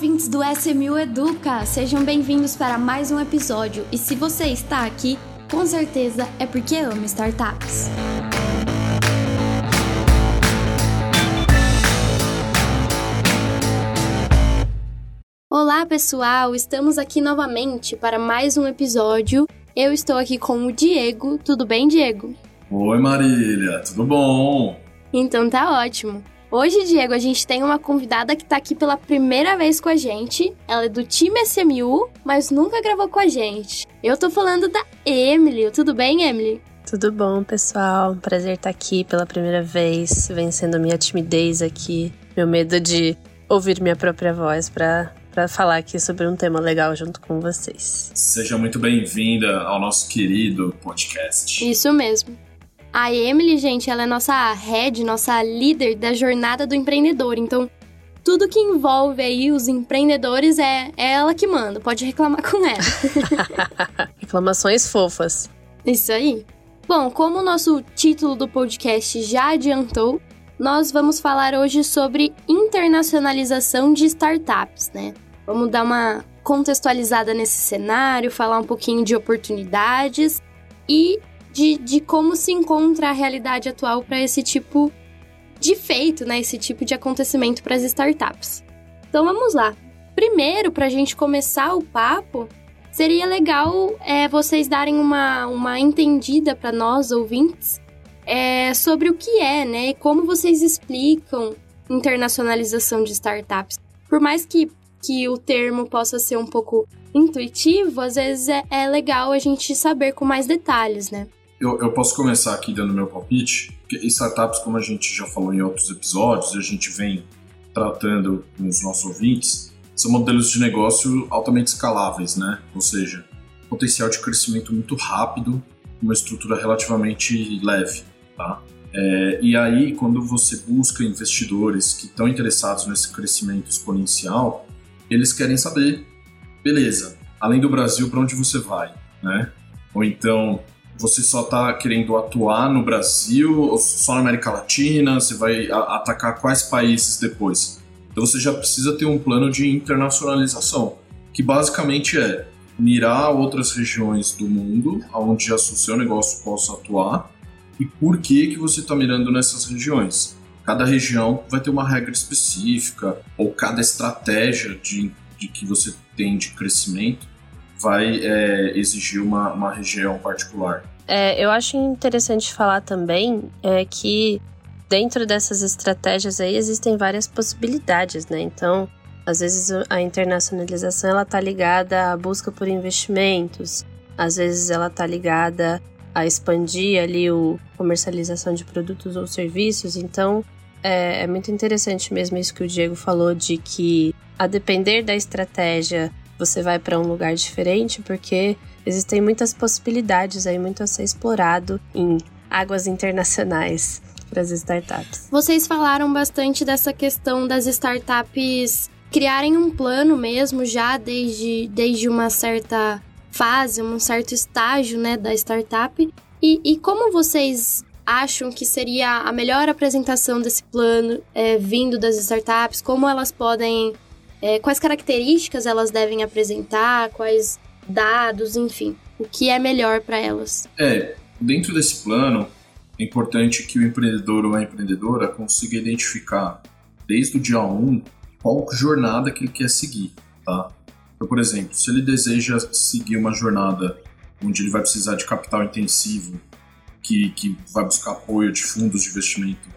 ouvintes do SMU Educa! Sejam bem-vindos para mais um episódio. E se você está aqui, com certeza é porque ama startups. Olá, pessoal! Estamos aqui novamente para mais um episódio. Eu estou aqui com o Diego. Tudo bem, Diego? Oi, Marília, tudo bom? Então tá ótimo. Hoje, Diego, a gente tem uma convidada que tá aqui pela primeira vez com a gente. Ela é do time SMU, mas nunca gravou com a gente. Eu tô falando da Emily. Tudo bem, Emily? Tudo bom, pessoal? Prazer estar aqui pela primeira vez, vencendo minha timidez aqui, meu medo de ouvir minha própria voz para para falar aqui sobre um tema legal junto com vocês. Seja muito bem-vinda ao nosso querido podcast. Isso mesmo. A Emily, gente, ela é nossa head, nossa líder da jornada do empreendedor. Então, tudo que envolve aí os empreendedores é, é ela que manda. Pode reclamar com ela. Reclamações fofas. Isso aí. Bom, como o nosso título do podcast já adiantou, nós vamos falar hoje sobre internacionalização de startups, né? Vamos dar uma contextualizada nesse cenário, falar um pouquinho de oportunidades e de, de como se encontra a realidade atual para esse tipo de feito, né? Esse tipo de acontecimento para as startups. Então vamos lá. Primeiro, para a gente começar o papo, seria legal é, vocês darem uma, uma entendida para nós, ouvintes, é, sobre o que é, né? E como vocês explicam internacionalização de startups. Por mais que, que o termo possa ser um pouco intuitivo, às vezes é, é legal a gente saber com mais detalhes, né? Eu, eu posso começar aqui dando meu palpite. Startups, como a gente já falou em outros episódios, a gente vem tratando com os nossos ouvintes, são modelos de negócio altamente escaláveis, né? Ou seja, potencial de crescimento muito rápido, uma estrutura relativamente leve, tá? É, e aí, quando você busca investidores que estão interessados nesse crescimento exponencial, eles querem saber, beleza, além do Brasil, para onde você vai, né? Ou então, você só está querendo atuar no Brasil ou só na América Latina? Você vai atacar quais países depois? Então você já precisa ter um plano de internacionalização, que basicamente é mirar outras regiões do mundo onde o seu negócio possa atuar e por que que você está mirando nessas regiões. Cada região vai ter uma regra específica ou cada estratégia de, de que você tem de crescimento vai é, exigir uma, uma região particular. É, eu acho interessante falar também é, que dentro dessas estratégias aí existem várias possibilidades, né? Então, às vezes a internacionalização ela tá ligada à busca por investimentos, às vezes ela tá ligada a expandir ali o comercialização de produtos ou serviços. Então, é, é muito interessante mesmo isso que o Diego falou de que a depender da estratégia você vai para um lugar diferente, porque existem muitas possibilidades aí, muito a ser explorado em águas internacionais para as startups. Vocês falaram bastante dessa questão das startups criarem um plano mesmo já desde, desde uma certa fase, um certo estágio né, da startup. E, e como vocês acham que seria a melhor apresentação desse plano é, vindo das startups? Como elas podem é, quais características elas devem apresentar, quais dados, enfim, o que é melhor para elas. É, dentro desse plano, é importante que o empreendedor ou a empreendedora consiga identificar desde o dia 1 qual jornada que ele quer seguir, tá? Então, por exemplo, se ele deseja seguir uma jornada onde ele vai precisar de capital intensivo, que, que vai buscar apoio de fundos de investimento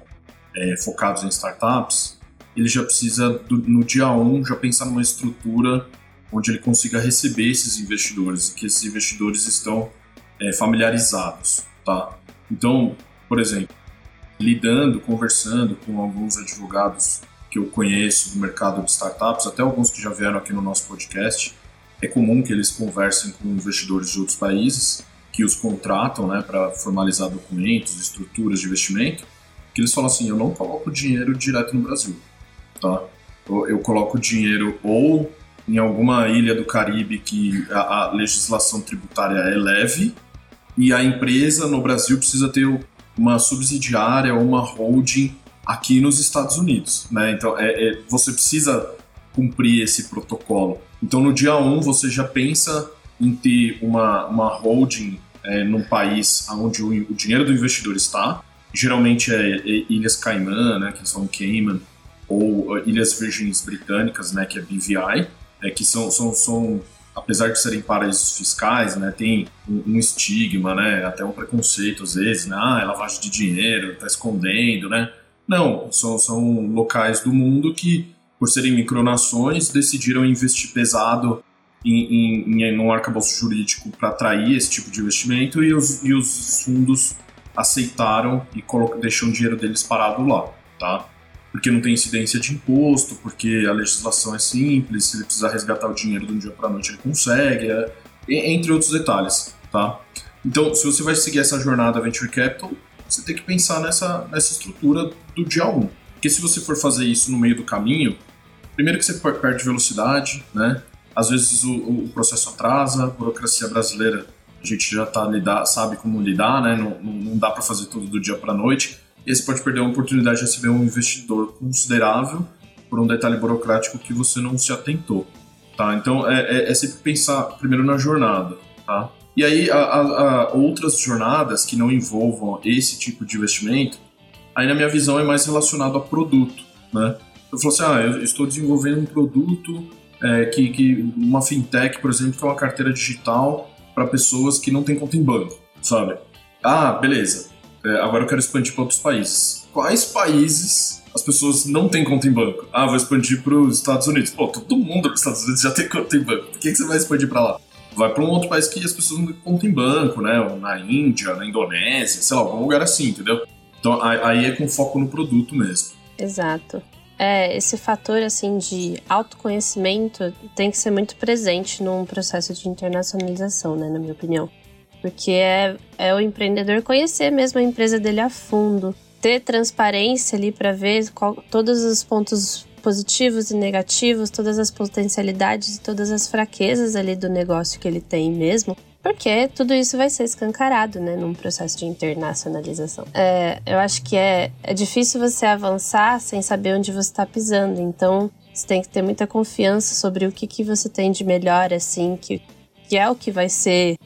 é, focados em startups, ele já precisa, no dia 1, um, já pensar numa estrutura onde ele consiga receber esses investidores e que esses investidores estão é, familiarizados, tá? Então, por exemplo, lidando, conversando com alguns advogados que eu conheço do mercado de startups, até alguns que já vieram aqui no nosso podcast, é comum que eles conversem com investidores de outros países que os contratam, né, para formalizar documentos, estruturas de investimento, que eles falam assim, eu não coloco dinheiro direto no Brasil tá? Eu, eu coloco dinheiro ou em alguma ilha do Caribe que a, a, legislação tributária é leve e a empresa no Brasil precisa ter uma subsidiária ou uma holding aqui nos Estados Unidos, né? Então é, é, você precisa cumprir esse protocolo. Então, no dia 1, um, você já pensa em ter uma, uma holding é, num país onde o, o, dinheiro do investidor está. Geralmente é, é Ilhas Caimã, né, que são Cayman, ou uh, Ilhas Virgens Britânicas, né, que é BVI, é, que são, são, são, apesar de serem paraísos fiscais, né, tem um, um, estigma, né, até um preconceito às vezes, né, ah, é lavagem de dinheiro, está escondendo, né. Não, são, são locais do mundo que, por serem micronações, decidiram investir pesado em, em, em um arcabouço jurídico para atrair esse tipo de investimento e os, e os fundos aceitaram e deixam o dinheiro deles parado lá, tá? Porque não tem incidência de imposto, porque a legislação é simples, se ele precisar resgatar o dinheiro de um dia para noite ele consegue, é, entre outros detalhes, tá? Então, se você vai seguir essa jornada Venture Capital, você tem que pensar nessa, nessa estrutura do dia 1. Porque se você for fazer isso no meio do caminho, primeiro que você perde velocidade, né? Às vezes o, o processo atrasa, a burocracia brasileira a gente já tá lidar, sabe como lidar, né? Não, não, dá para fazer tudo do dia para noite. E você pode perder a oportunidade de receber um investidor considerável por um detalhe burocrático que você não se atentou, tá? Então é, é, é sempre pensar primeiro na jornada, tá? E aí a, a, a outras jornadas que não envolvam esse tipo de investimento, aí na minha visão é mais relacionado a produto, né? Eu falo assim, ah, eu estou desenvolvendo um produto é, que, que uma fintech, por exemplo, que é uma carteira digital para pessoas que não têm conta em banco, sabe? Ah, beleza. É, agora eu quero expandir para outros países. Quais países as pessoas não têm conta em banco? Ah, vou expandir para os Estados Unidos. Pô, todo mundo nos Estados Unidos já tem conta em banco. Por que, que você vai expandir para lá? Vai para um outro país que as pessoas não têm conta em banco, né? Na Índia, na Indonésia, sei lá, algum lugar assim, entendeu? Então aí é com foco no produto mesmo. Exato é, esse fator assim de autoconhecimento tem que ser muito presente num processo de internacionalização, né, na minha opinião. Porque é, é o empreendedor conhecer mesmo a empresa dele a fundo, ter transparência ali para ver qual, todos os pontos positivos e negativos, todas as potencialidades e todas as fraquezas ali do negócio que ele tem mesmo, porque tudo isso vai ser escancarado, né, num processo de internacionalização. É, eu acho que é, é difícil você avançar sem saber onde você está pisando, então você tem que ter muita confiança sobre o que, que você tem de melhor, assim, que, que é o que vai ser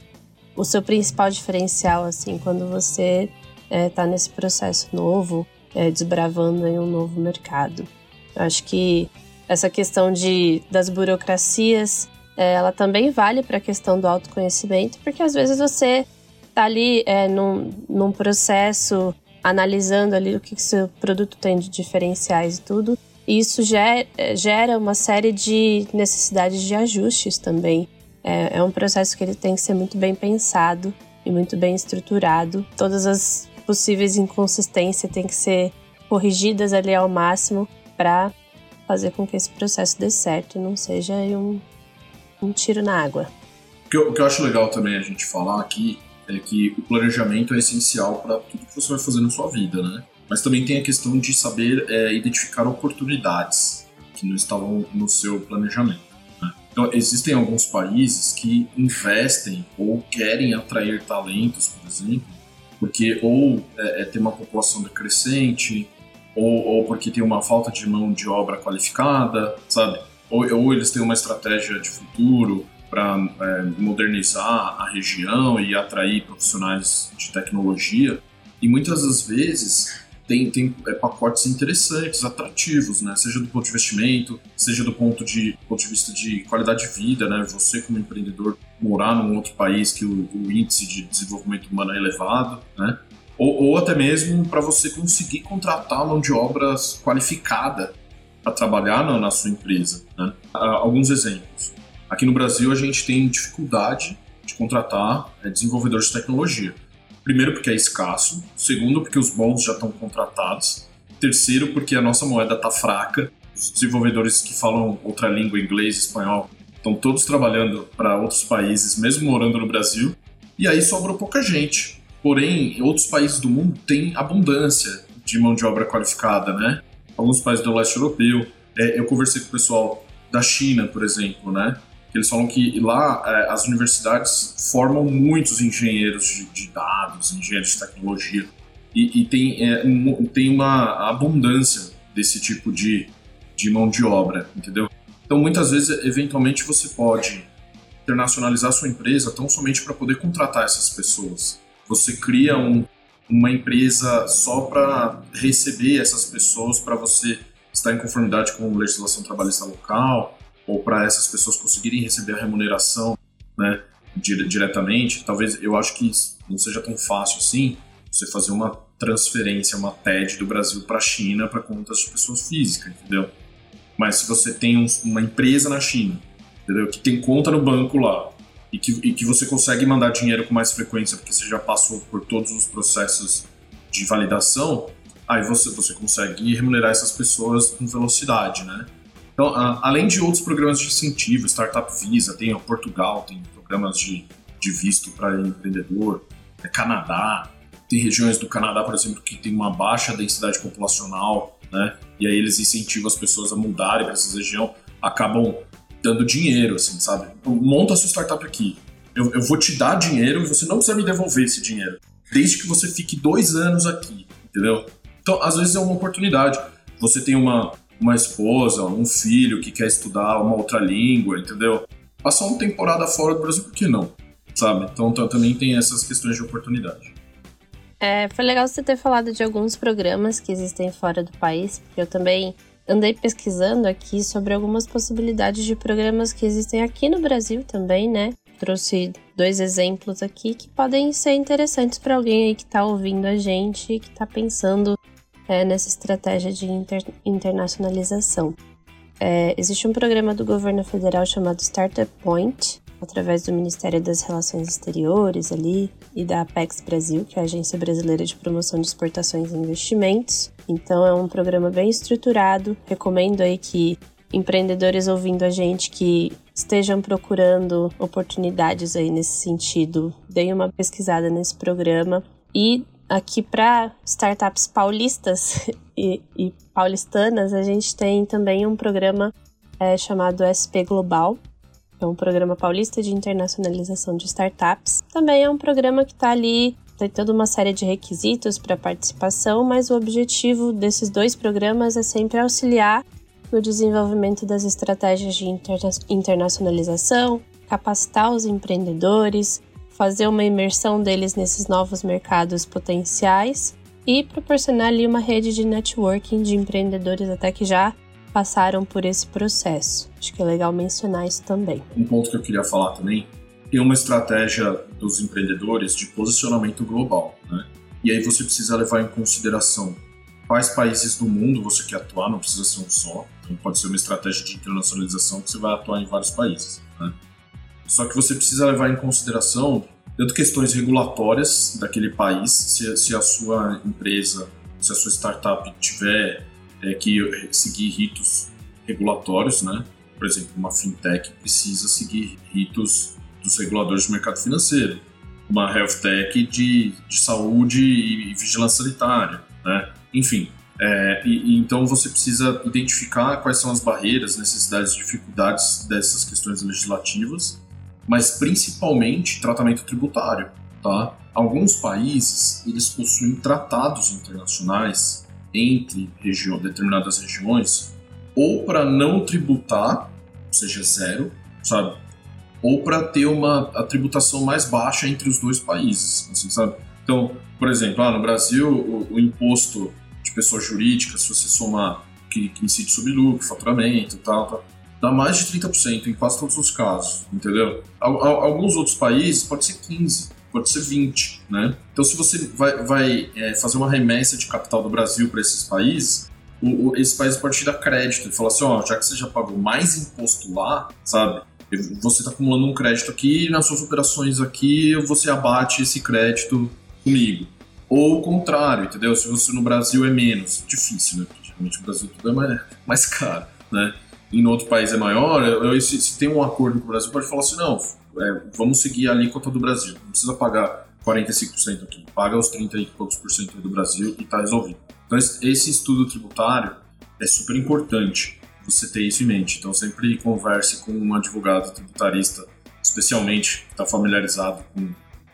o seu principal diferencial, assim, quando você está é, nesse processo novo, é, desbravando em um novo mercado. Eu acho que essa questão de, das burocracias é, ela também vale para a questão do autoconhecimento, porque às vezes você está ali é, num, num processo analisando ali o que, que seu produto tem de diferenciais e tudo, e isso gera, é, gera uma série de necessidades de ajustes também. É, é um processo que ele tem que ser muito bem pensado e muito bem estruturado. Todas as possíveis inconsistências têm que ser corrigidas ali ao máximo para fazer com que esse processo dê certo e não seja um um tiro na água. O que, eu, o que eu acho legal também a gente falar aqui é que o planejamento é essencial para tudo que você vai fazer na sua vida, né? Mas também tem a questão de saber é, identificar oportunidades que não estavam no seu planejamento. Então, existem alguns países que investem ou querem atrair talentos, por exemplo, porque ou é, é, tem uma população decrescente, ou, ou porque tem uma falta de mão de obra qualificada, sabe? ou, ou eles têm uma estratégia de futuro para é, modernizar a região e atrair profissionais de tecnologia. E muitas das vezes tem, tem é, pacotes interessantes, atrativos, né? Seja do ponto de investimento, seja do ponto de, ponto de vista de qualidade de vida, né? Você como empreendedor morar num outro país que o, o índice de desenvolvimento humano é elevado, né? Ou, ou até mesmo para você conseguir contratar mão de obras qualificada para trabalhar na, na, sua empresa. Né? alguns exemplos. Aqui no Brasil, a gente tem dificuldade de contratar é, desenvolvedores de tecnologia. Primeiro, porque é escasso. Segundo, porque os bons já estão contratados. Terceiro, porque a nossa moeda está fraca. Os desenvolvedores que falam outra língua, inglês, espanhol, estão todos trabalhando para outros países, mesmo morando no Brasil. E aí sobrou pouca gente. Porém, outros países do mundo têm abundância de mão de obra qualificada, né? alguns países do leste europeu. É, eu conversei com o pessoal da China, por exemplo, né? Eles falam que lá é, as universidades formam muitos engenheiros de, de dados, engenheiros de tecnologia, e, e tem, é, um, tem uma abundância desse tipo de, de mão de obra, entendeu? Então, muitas vezes, eventualmente, você pode internacionalizar sua empresa tão somente para poder contratar essas pessoas. Você cria um, uma empresa só para receber essas pessoas, para você estar em conformidade com a legislação trabalhista local, ou para essas pessoas conseguirem receber a remuneração né, diretamente. Talvez eu acho que não seja tão fácil assim você fazer uma transferência, uma TED do Brasil para a China para contas de pessoas físicas, entendeu? Mas se você tem um, uma empresa na China, entendeu? Que tem conta no banco lá e que, e que você consegue mandar dinheiro com mais frequência porque você já passou por todos os processos de validação, aí você, você consegue remunerar essas pessoas com velocidade, né? Então, além de outros programas de incentivo, Startup Visa, tem o Portugal, tem programas de, de visto para empreendedor, é Canadá, tem regiões do Canadá, por exemplo, que tem uma baixa densidade populacional, né? E aí eles incentivam as pessoas a mudarem para essa região, acabam dando dinheiro, assim, sabe? Então, monta sua startup aqui. Eu, eu vou te dar dinheiro e você não precisa me devolver esse dinheiro. Desde que você fique dois anos aqui, entendeu? Então, às vezes é uma oportunidade. Você tem uma, uma esposa, um filho que quer estudar uma outra língua, entendeu? Passar uma temporada fora do Brasil, por que não? Sabe? Então também tem essas questões de oportunidade. É, foi legal você ter falado de alguns programas que existem fora do país, porque eu também andei pesquisando aqui sobre algumas possibilidades de programas que existem aqui no Brasil também, né? Trouxe dois exemplos aqui que podem ser interessantes para alguém aí que está ouvindo a gente que está pensando é, nessa estratégia de inter internacionalização. É, existe um programa do governo federal chamado Startup Point, através do Ministério das Relações Exteriores ali e da Apex Brasil, que é a Agência Brasileira de Promoção de Exportações e Investimentos. Então é um programa bem estruturado. Recomendo aí que empreendedores ouvindo a gente que estejam procurando oportunidades aí nesse sentido, deem uma pesquisada nesse programa. E aqui para startups paulistas e, e, paulistanas, a gente tem também um programa é, chamado SP Global, é um programa paulista de internacionalização de startups. Também é um programa que está ali, tem toda uma série de requisitos para participação, mas o objetivo desses dois programas é sempre auxiliar no desenvolvimento das estratégias de interna internacionalização, capacitar os empreendedores, fazer uma imersão deles nesses novos mercados potenciais e proporcionar ali uma rede de networking de empreendedores até que já passaram por esse processo. Acho que é legal mencionar isso também. Um ponto que eu queria falar também tem uma estratégia dos empreendedores de posicionamento global, né? E aí você precisa levar em consideração quais países do mundo você quer atuar, não precisa ser um só. Então pode ser uma estratégia de internacionalização que você vai atuar em vários países, né? Só que você precisa levar em consideração tanto questões regulatórias daquele país, se, se a sua empresa, se a sua startup tiver é, que seguir ritos regulatórios, né? Por exemplo, uma fintech precisa seguir ritos dos reguladores do mercado financeiro, uma health tech de, de saúde e vigilância sanitária, né? Enfim, é, e, então você precisa identificar quais são as barreiras, necessidades, dificuldades dessas questões legislativas, mas principalmente tratamento tributário, tá? Alguns países eles possuem tratados internacionais entre determinadas regiões, ou para não tributar, ou seja, zero, sabe? Ou para ter uma a tributação mais baixa entre os dois países, assim, sabe? Então, por exemplo, ah, no Brasil, o, o imposto de pessoa jurídica, se você somar que, que incide sobre lucro, faturamento e tal, tal, dá mais de 30% em quase todos os casos, entendeu? Alguns outros países pode ser 15%, pode ser 20, né? Então, se você vai, vai é, fazer uma remessa de capital do Brasil para esses países, o, o, esses países podem te dar crédito e falar assim, ó, já que você já pagou mais imposto lá, sabe? Você está acumulando um crédito aqui, nas suas operações aqui, você abate esse crédito comigo. Ou o contrário, entendeu? Se você no Brasil é menos, difícil, né? Porque geralmente no Brasil tudo é mais, mais caro, né? E no outro país é maior, eu, se, se tem um acordo com o Brasil, pode falar assim, não, é, vamos seguir a alíquota do Brasil. Não precisa pagar 45% aqui, paga os 30 e poucos por cento do Brasil e está resolvido. Então, esse estudo tributário é super importante você ter isso em mente. Então, sempre converse com um advogado tributarista, especialmente que está familiarizado com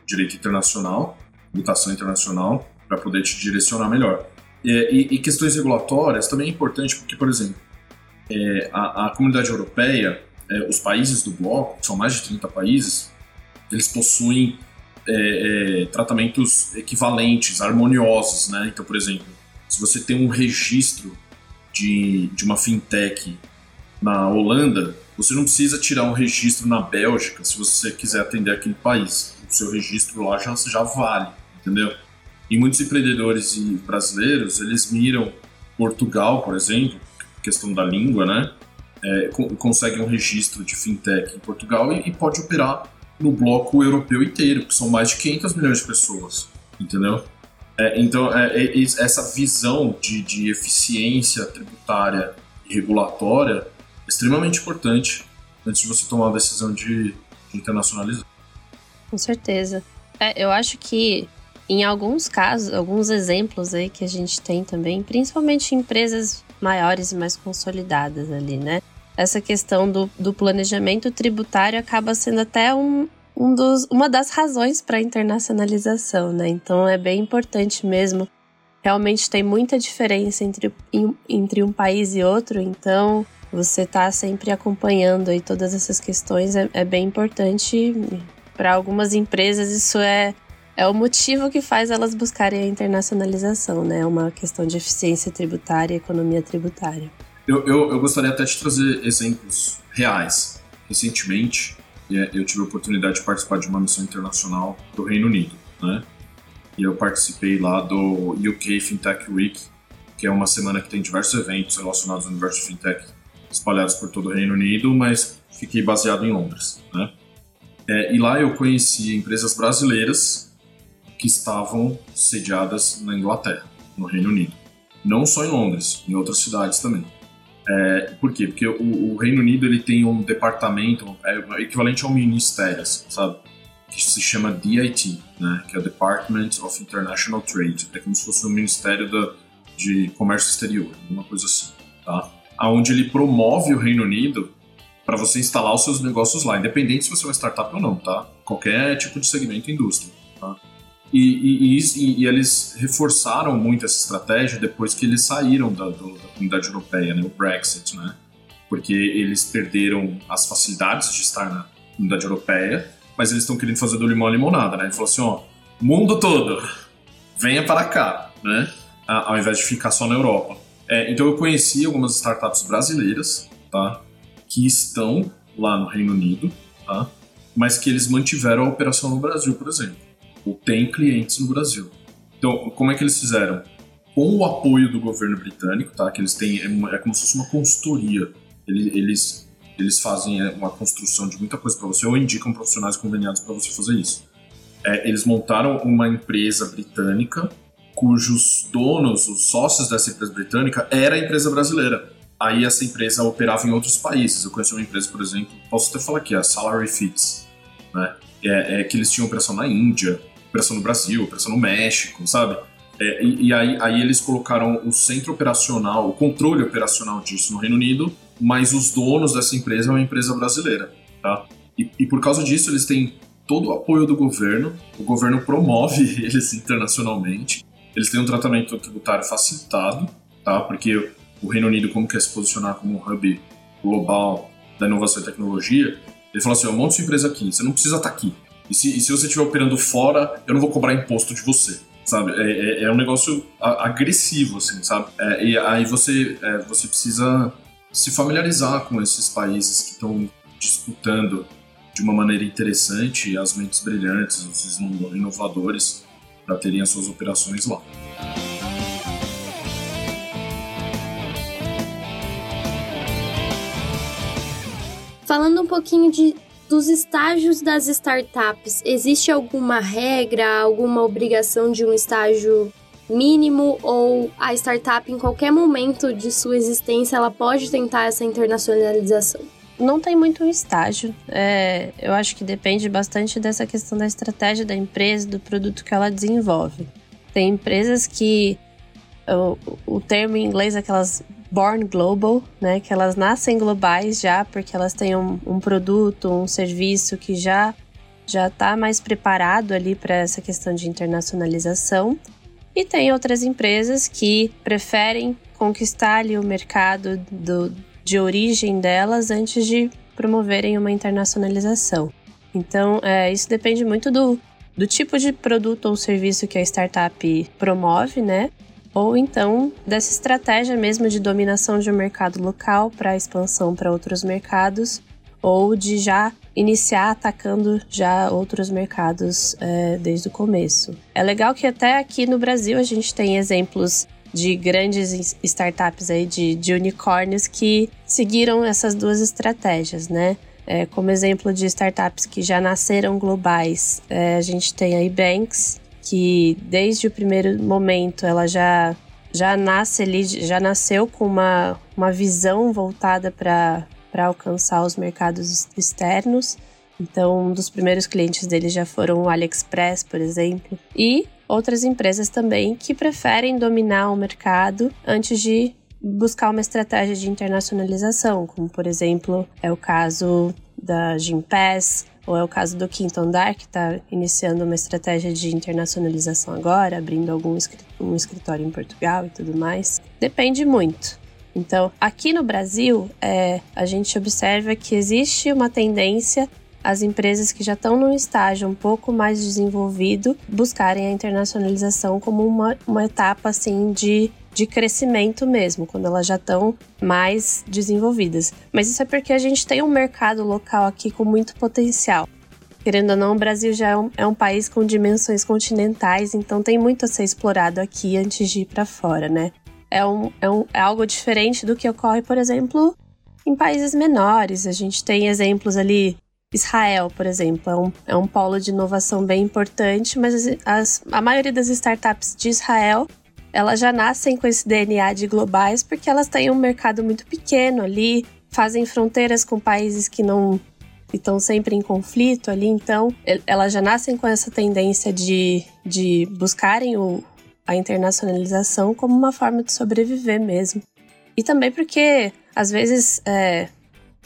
direito internacional, tributação internacional, para poder te direcionar melhor. E, e, e, questões regulatórias também é importante, porque, por exemplo, é, a, a, comunidade europeia, é, os países do bloco, que são mais de 30 países, eles possuem é, é, tratamentos equivalentes, harmoniosos, né? Então, por exemplo, se você tem um registro de, de uma fintech na Holanda, você não precisa tirar um registro na Bélgica se você quiser atender aquele país. O seu registro lá já, já vale, entendeu? E muitos empreendedores brasileiros, eles miram Portugal, por exemplo, questão da língua, né? É, consegue um registro de fintech em Portugal e, e, pode operar no bloco europeu inteiro, que são mais de 500 milhões de pessoas, entendeu? É, então, é, é essa visão de, de eficiência tributária e regulatória extremamente importante antes de você tomar a decisão de, de internacionalizar. Com certeza. É, eu acho que em alguns casos, alguns exemplos aí que a gente tem também, principalmente em empresas maiores e mais consolidadas ali, né? Essa questão do, do planejamento tributário acaba sendo até um, um dos, uma das razões para a internacionalização, né? Então é bem importante mesmo. Realmente tem muita diferença entre, entre um país e outro, então você tá sempre acompanhando aí todas essas questões é, é bem importante. Para algumas empresas isso é, é o motivo que faz elas buscarem a internacionalização, né? É uma questão de eficiência tributária e economia tributária. Eu, eu, eu gostaria até de trazer exemplos reais. Recentemente, é, eu tive a oportunidade de participar de uma missão internacional do Reino Unido, né? E eu participei lá do UK Fintech Week, que é uma semana que tem diversos eventos relacionados ao universo fintech espalhados por todo o Reino Unido, mas fiquei baseado em Londres. Né? É, e lá eu conheci empresas brasileiras que estavam sediadas na Inglaterra, no Reino Unido. Não só em Londres, em outras cidades também. É, por quê? Porque o, o, Reino Unido ele tem um departamento é, equivalente ao ministério, assim, sabe? Que se chama DIT, né? Que é o Department of International Trade. É como se fosse o um Ministério da, de Comércio Exterior, uma coisa assim, tá? aonde ele promove o Reino Unido para você instalar os seus negócios lá, independente se você é uma startup ou não, tá? Qualquer tipo de segmento indústria, tá? E, e, e, e, eles reforçaram muito essa estratégia depois que eles saíram da, do, da comunidade europeia, né, o Brexit, né? Porque eles perderam as facilidades de estar na comunidade europeia, mas eles estão querendo fazer do limão a limonada, né? Ele falou assim, ó, mundo todo, venha para cá, né? Ao invés de ficar só na Europa. É, então eu conheci algumas startups brasileiras, tá? Que estão lá no Reino Unido, tá? Mas que eles mantiveram a operação no Brasil, por exemplo. Ou tem clientes no Brasil. Então, como é que eles fizeram? Com o apoio do governo britânico, tá? Que eles têm, é, é como se fosse uma consultoria. Eles, eles, eles fazem é, uma construção de muita coisa para você ou indicam profissionais conveniados para você fazer isso. É, eles montaram uma empresa britânica cujos donos, os sócios dessa empresa britânica, era a empresa brasileira. Aí essa empresa operava em outros países. Eu conheci uma empresa, por exemplo, posso até falar aqui, a Salary Fits, né? É, é, que eles tinham operação na Índia, operação no Brasil, operação no México, sabe? É, e, e aí, aí, eles colocaram o centro operacional, o controle operacional disso no Reino Unido, mas os donos dessa empresa é uma empresa brasileira, tá? E, e por causa disso eles têm todo o apoio do governo, o governo promove eles internacionalmente, eles têm um tratamento tributário facilitado, tá? Porque o Reino Unido, como quer se posicionar como um hub global da inovação e tecnologia, ele falou assim: eu monto sua empresa aqui, você não precisa estar aqui. E se, e se você estiver operando fora, eu não vou cobrar imposto de você, sabe? É, é, é um negócio agressivo, assim, sabe? É, e aí você, é, você precisa se familiarizar com esses países que estão disputando de uma maneira interessante as mentes brilhantes, os inovadores para terem as suas operações lá. Falando um pouquinho de, dos estágios das startups, existe alguma regra, alguma obrigação de um estágio mínimo ou a startup em qualquer momento de sua existência ela pode tentar essa internacionalização? não tem muito estágio. É, eu acho que depende bastante dessa questão da estratégia da empresa, do produto que ela desenvolve. Tem empresas que o, o termo em inglês é aquelas born global, né? Que elas nascem globais já porque elas têm um, um produto, um serviço que já já está mais preparado ali para essa questão de internacionalização. E tem outras empresas que preferem conquistar ali o mercado do, de origem delas antes de promoverem uma internacionalização. Então, é, isso depende muito do, do tipo de produto ou serviço que a startup promove, né? Ou então dessa estratégia mesmo de dominação de um mercado local para expansão para outros mercados, ou de já iniciar atacando já outros mercados é, desde o começo. É legal que até aqui no Brasil a gente tem exemplos de grandes startups aí, de, de unicórnios que seguiram essas duas estratégias, né? É, como exemplo de startups que já nasceram globais, é, a gente tem a Ebanks, que desde o primeiro momento ela já, já nasce ali, já nasceu com uma, uma visão voltada para alcançar os mercados externos. Então, um dos primeiros clientes deles já foram o AliExpress, por exemplo. E outras empresas também que preferem dominar o mercado antes de buscar uma estratégia de internacionalização, como por exemplo é o caso da Gimpass, ou é o caso do Quinto Andar, que está iniciando uma estratégia de internacionalização agora, abrindo algum um escritório em Portugal e tudo mais. Depende muito. Então, aqui no Brasil, é, a gente observa que existe uma tendência as empresas que já estão num estágio um pouco mais desenvolvido buscarem a internacionalização como uma, uma etapa assim de, de crescimento mesmo, quando elas já estão mais desenvolvidas. Mas isso é porque a gente tem um mercado local aqui com muito potencial. Querendo ou não, o Brasil já é um, é um país com dimensões continentais, então tem muito a ser explorado aqui antes de ir para fora, né? É, um, é, um, é algo diferente do que ocorre, por exemplo, em países menores. A gente tem exemplos ali Israel, por exemplo, é um, é um polo de inovação bem importante, mas as, a maioria das startups de Israel elas já nascem com esse DNA de globais porque elas têm um mercado muito pequeno ali, fazem fronteiras com países que não estão sempre em conflito ali, então elas já nascem com essa tendência de, de buscarem o, a internacionalização como uma forma de sobreviver mesmo. E também porque, às vezes, é,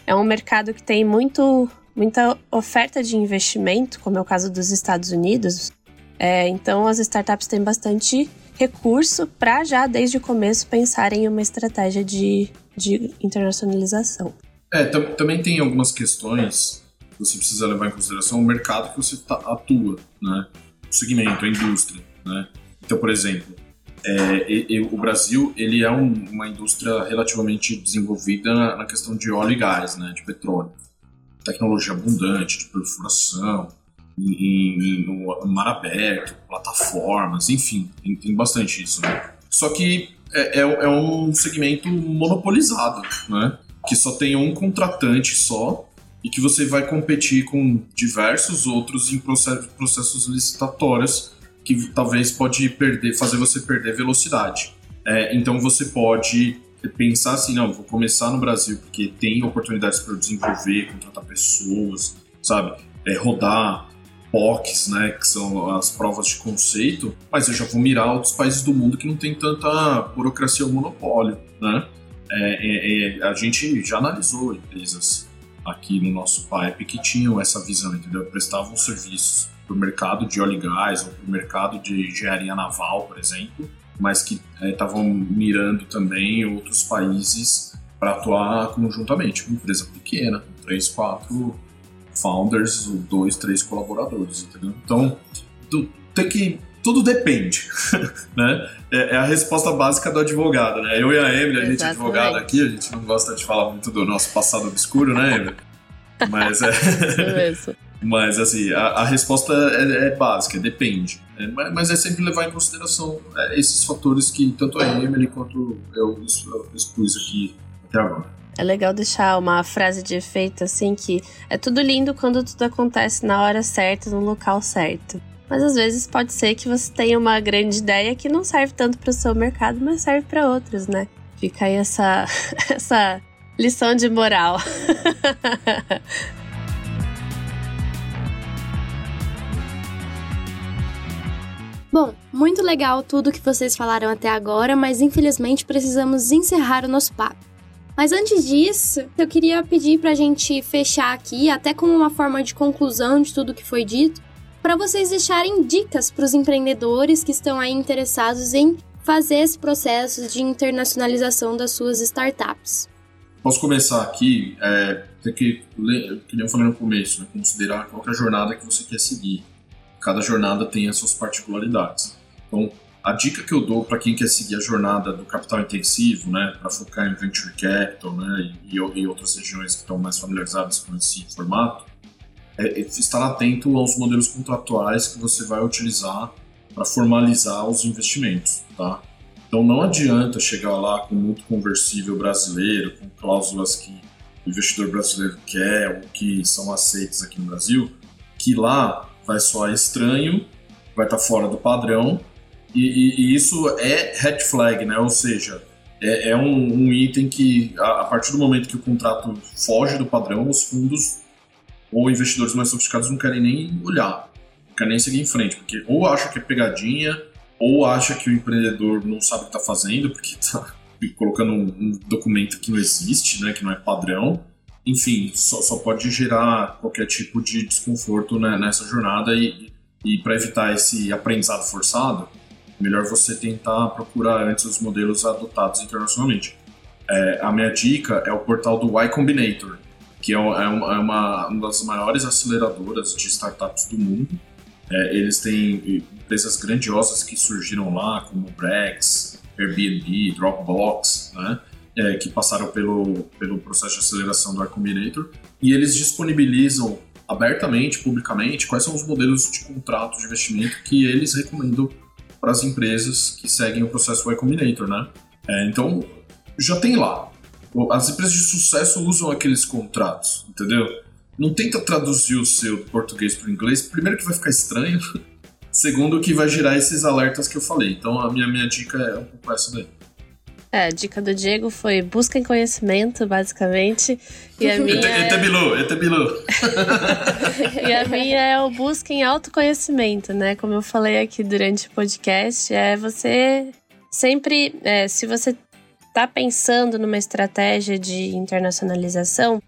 é um mercado que tem muito muita oferta de investimento, como é o caso dos Estados Unidos. É, então, as startups têm bastante recurso para já, desde o começo, pensar em uma estratégia de, de internacionalização. É, também tem algumas questões que você precisa levar em consideração o mercado que você tá, atua, né? O segmento, a indústria, né? Então, por exemplo, é, e, e, o Brasil ele é um, uma indústria relativamente desenvolvida na, na questão de óleo e gás, né? De petróleo tecnologia abundante de perfuração, em, em, mar aberto, plataformas, enfim, tem, tem bastante isso. Né? Só que é, é, é, um segmento monopolizado, né? que só tem um contratante só e que você vai competir com diversos outros em processos, processos licitatórios que talvez pode perder, fazer você perder velocidade. É, então você pode pensar assim, não, vou começar no Brasil porque tem oportunidades para desenvolver, contratar pessoas, sabe? É, rodar POCs, né, que são as provas de conceito, mas eu já vou mirar outros países do mundo que não tem tanta burocracia ou monopólio, né? É, é, é, a gente já analisou empresas aqui no nosso PAEP que tinham essa visão, entendeu? Prestavam serviços para o mercado de óleo e gás ou para o mercado de engenharia naval, por exemplo, mas que estavam é, mirando também outros países para atuar conjuntamente, uma empresa pequena, com três, quatro founders, ou dois, três colaboradores, entendeu? Então, tu, tem que tudo depende, né? É, é, a resposta básica do advogado, né? Eu e a Emily, a gente é advogada aqui, a gente não gosta de falar muito do nosso passado obscuro, né, Emily? Mas é. Mas, assim, a, a resposta é, é, básica, depende. É, mas é sempre levar em consideração é, esses fatores que tanto a Emily quanto eu expus aqui até agora. É legal deixar uma frase de efeito assim que é tudo lindo quando tudo acontece na hora certa, no local certo. Mas às vezes pode ser que você tenha uma grande ideia que não serve tanto para o seu mercado, mas serve para outros, né? Fica aí essa, essa lição de moral. Bom, muito legal tudo que vocês falaram até agora, mas infelizmente precisamos encerrar o nosso papo. Mas antes disso, eu queria pedir para a gente fechar aqui, até como uma forma de conclusão de tudo que foi dito, para vocês deixarem dicas para os empreendedores que estão aí interessados em fazer esse processo de internacionalização das suas startups. posso começar aqui, é, tem que, eu falei no começo, né, considerar qual é a jornada que você quer seguir. Cada jornada tem as suas particularidades. Então, a dica que eu dou para quem quer seguir a jornada do capital intensivo, né, para focar em venture capital, né, e, e, outras regiões que estão mais familiarizadas com esse formato, é estar atento aos modelos contratuais que você vai utilizar para formalizar os investimentos, tá? Então não adianta chegar lá com muito conversível brasileiro, com cláusulas que o investidor brasileiro quer ou que são aceitas aqui no Brasil, que lá vai soar estranho, vai estar tá fora do padrão e, e, e, isso é red flag, né? Ou seja, é, é um, um, item que a, a, partir do momento que o contrato foge do padrão, os fundos ou investidores mais sofisticados não querem nem olhar, não querem nem seguir em frente, porque ou acha que é pegadinha ou acha que o empreendedor não sabe o que está fazendo, porque está colocando um, um, documento que não existe, né, que não é padrão. Enfim, só, só pode gerar qualquer tipo de desconforto né, nessa jornada e, e para evitar esse aprendizado forçado, melhor você tentar procurar antes os modelos adotados internacionalmente. É, a minha dica é o portal do Y Combinator, que é, uma, é uma, uma das maiores aceleradoras de startups do mundo. É, eles têm empresas grandiosas que surgiram lá, como Brex, Airbnb, Dropbox, né? É, que passaram pelo, pelo processo de aceleração do Combinator, e eles disponibilizam abertamente, publicamente, quais são os modelos de contrato de investimento que eles recomendam para as empresas que seguem o processo Y Combinator, né? É, então, já tem lá. As empresas de sucesso usam aqueles contratos, entendeu? Não tenta traduzir o seu português para o inglês, primeiro que vai ficar estranho, Segundo, que vai gerar esses alertas que eu falei. Então, a minha, minha dica é um pouco essa daí. É, a dica do Diego foi busquem conhecimento, basicamente. E a minha. Etebilu, é... Etebilu. e a minha é o busquem autoconhecimento, né? Como eu falei aqui durante o podcast, é você sempre. É, se você está pensando numa estratégia de internacionalização,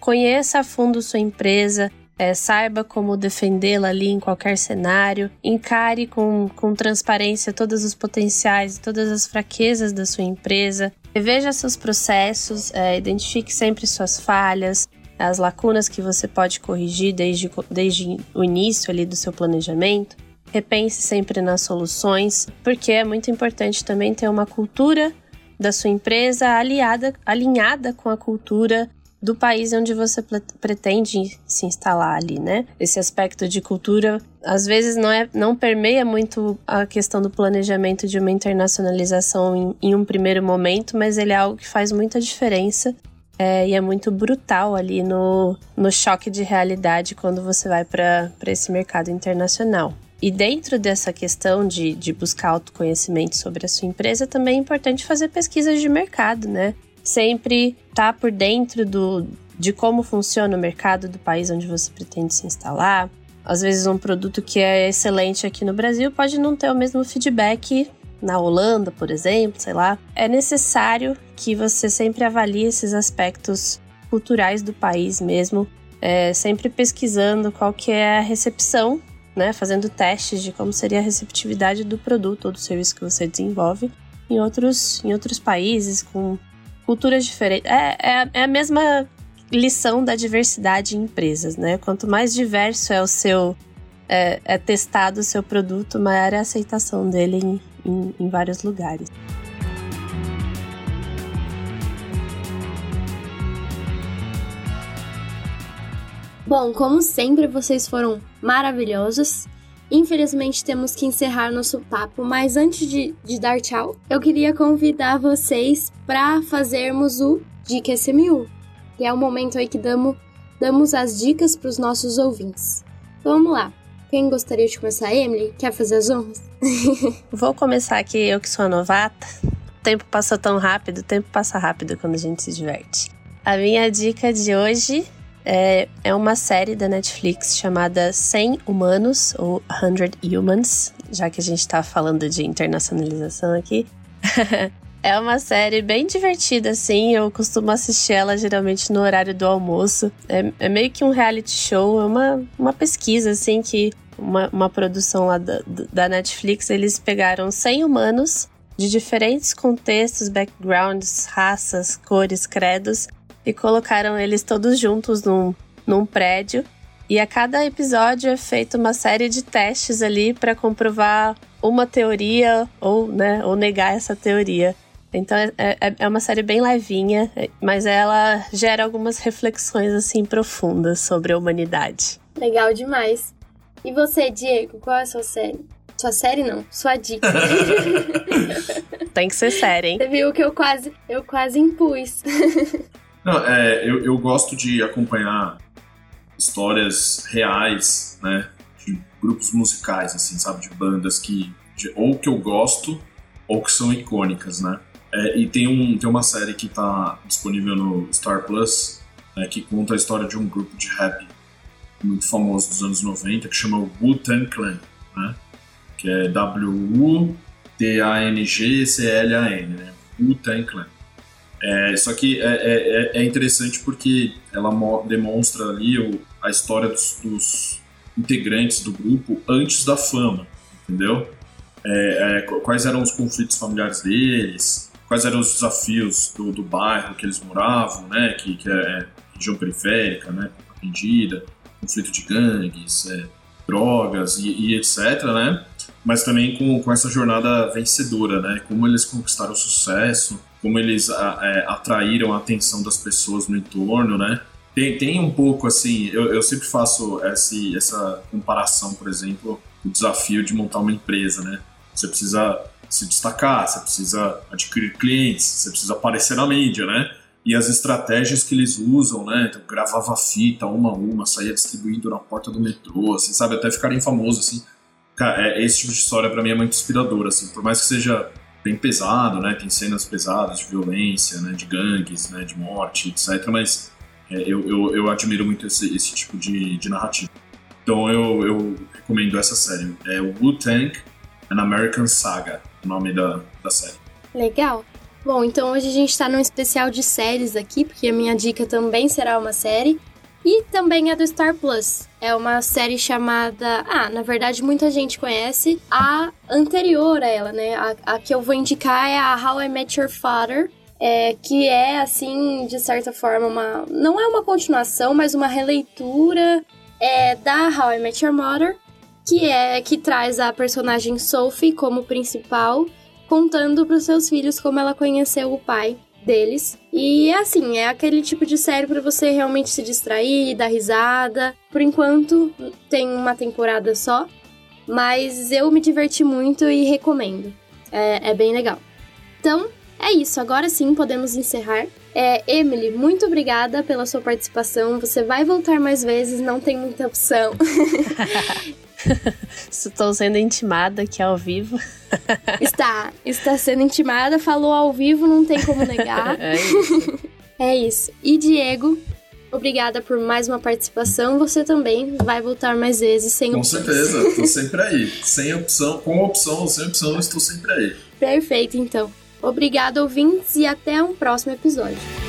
conheça a fundo sua empresa, é, saiba como defendê-la ali em qualquer cenário, encare com, com transparência todos os potenciais todas as fraquezas da sua empresa, reveja seus processos, é, identifique sempre suas falhas, as lacunas que você pode corrigir desde, desde o início ali do seu planejamento. Repense sempre nas soluções, porque é muito importante também ter uma cultura da sua empresa aliada, alinhada com a cultura do país onde você pretende se instalar ali, né? Esse aspecto de cultura às vezes não é não permeia muito a questão do planejamento de uma internacionalização em, em um primeiro momento, mas ele é algo que faz muita diferença é, e é muito brutal ali no, no choque de realidade quando você vai para esse mercado internacional. E dentro dessa questão de, de buscar autoconhecimento sobre a sua empresa, também é importante fazer pesquisas de mercado, né? Sempre estar tá por dentro do, de como funciona o mercado do país onde você pretende se instalar. Às vezes, um produto que é excelente aqui no Brasil pode não ter o mesmo feedback na Holanda, por exemplo, sei lá. É necessário que você sempre avalie esses aspectos culturais do país mesmo, é, sempre pesquisando qual que é a recepção, né, fazendo testes de como seria a receptividade do produto ou do serviço que você desenvolve em outros, em outros países, com culturas diferentes. É, é, é a mesma lição da diversidade em empresas, né? Quanto mais diverso é o seu. É, é testado o seu produto, maior é a aceitação dele em, em, em vários lugares. Bom, como sempre, vocês foram maravilhosos. Infelizmente temos que encerrar nosso papo, mas antes de, de dar tchau, eu queria convidar vocês para fazermos o Dica SMU, que é o momento aí que damos, damos as dicas para os nossos ouvintes. Então vamos lá. Quem gostaria de começar? Emily, quer fazer as honras? Vou começar aqui, eu que sou a novata. O tempo passa tão rápido, o tempo passa rápido quando a gente se diverte. A minha dica de hoje é, é uma série da Netflix chamada 100 Humanos, ou 100 Humans, já que a gente tá falando de internacionalização aqui. é uma série bem divertida, assim. Eu costumo assistir ela geralmente no horário do almoço. É, é meio que um reality show, é uma, uma pesquisa, assim, que uma, uma produção lá da, da Netflix. Eles pegaram 100 humanos de diferentes contextos, backgrounds, raças, cores, credos e colocaram eles todos juntos num, num prédio. E a cada episódio é feita uma série de testes ali para comprovar uma teoria ou, né, ou negar essa teoria. Então é, é, é, uma série bem levinha, mas ela gera algumas reflexões assim profundas sobre a humanidade. Legal demais. E você, Diego, qual é a sua série? Sua série não, sua dica. Tem que ser série, hein? Você viu que eu quase, eu quase impus. não, é, eu, eu gosto de acompanhar histórias reais, né? De grupos musicais, assim, sabe? De bandas que. De, ou que eu gosto, ou que são icônicas, né? É, e tem, um, tem uma série que está disponível no Star Plus, né, que conta a história de um grupo de rap muito famoso dos anos 90, que chama Wu-Tang Clan, né? Que é W-U-T-A-N-G-C-L-A-N, né? Wu-Tang Clan. É, só que é, é, é, interessante porque ela demonstra ali o, a história dos, dos, integrantes do grupo antes da fama, entendeu? É, é, quais eram os conflitos familiares deles, quais eram os desafios do, do bairro que eles moravam, né? Que, que é região periférica, né? Vendida, conflito de gangues, é, drogas e, e, etc, né? Mas também com, com essa jornada vencedora, né? Como eles conquistaram o sucesso, como eles é, atraíram a atenção das pessoas no entorno, né? Tem, tem um pouco assim, eu, eu sempre faço esse, essa comparação, por exemplo, o desafio de montar uma empresa, né? Você precisa se destacar, você precisa adquirir clientes, você precisa aparecer na mídia, né? E as estratégias que eles usam, né? Então, gravava fita uma a uma, saía distribuindo na porta do metrô, assim, sabe? Até ficarem famosos, assim. Cara, é, esse tipo de história para mim é muito inspirador, assim. Por mais que seja bem pesado, né? Tem cenas pesadas de violência, né? De gangues, né? De morte, etc. Mas é, eu, eu, eu, admiro muito esse, esse tipo de, de narrativa. Então eu, eu recomendo essa série. É Wu-Tang An American Saga, o nome da, da série. Legal. Bom, então hoje a gente está num especial de séries aqui, porque a minha dica também será uma série. E também é do Star Plus. É uma série chamada. Ah, na verdade, muita gente conhece a anterior a ela, né? A, a que eu vou indicar é a How I Met Your Father. É, que é, assim, de certa forma, uma. Não é uma continuação, mas uma releitura é, da How I Met Your Mother, que é que traz a personagem Sophie como principal, contando para os seus filhos como ela conheceu o pai deles. E assim, é aquele tipo de série para você realmente se distrair, dar risada. Por enquanto, tem uma temporada só, mas eu me diverti muito e recomendo. É, é bem legal. Então, é isso. Agora sim, podemos encerrar. É, Emily, muito obrigada pela sua participação. Você vai voltar mais vezes, não tem muita opção. Estou sendo intimada aqui ao vivo. Está, está sendo intimada, falou ao vivo, não tem como negar. É isso. É isso. E Diego, obrigada por mais uma participação. Você também vai voltar mais vezes sem Com opções. Com certeza, estou sempre aí. Sem opção, com opção ou sem opção, estou sempre aí. Perfeito, então. Obrigado, ouvintes, e até um próximo episódio.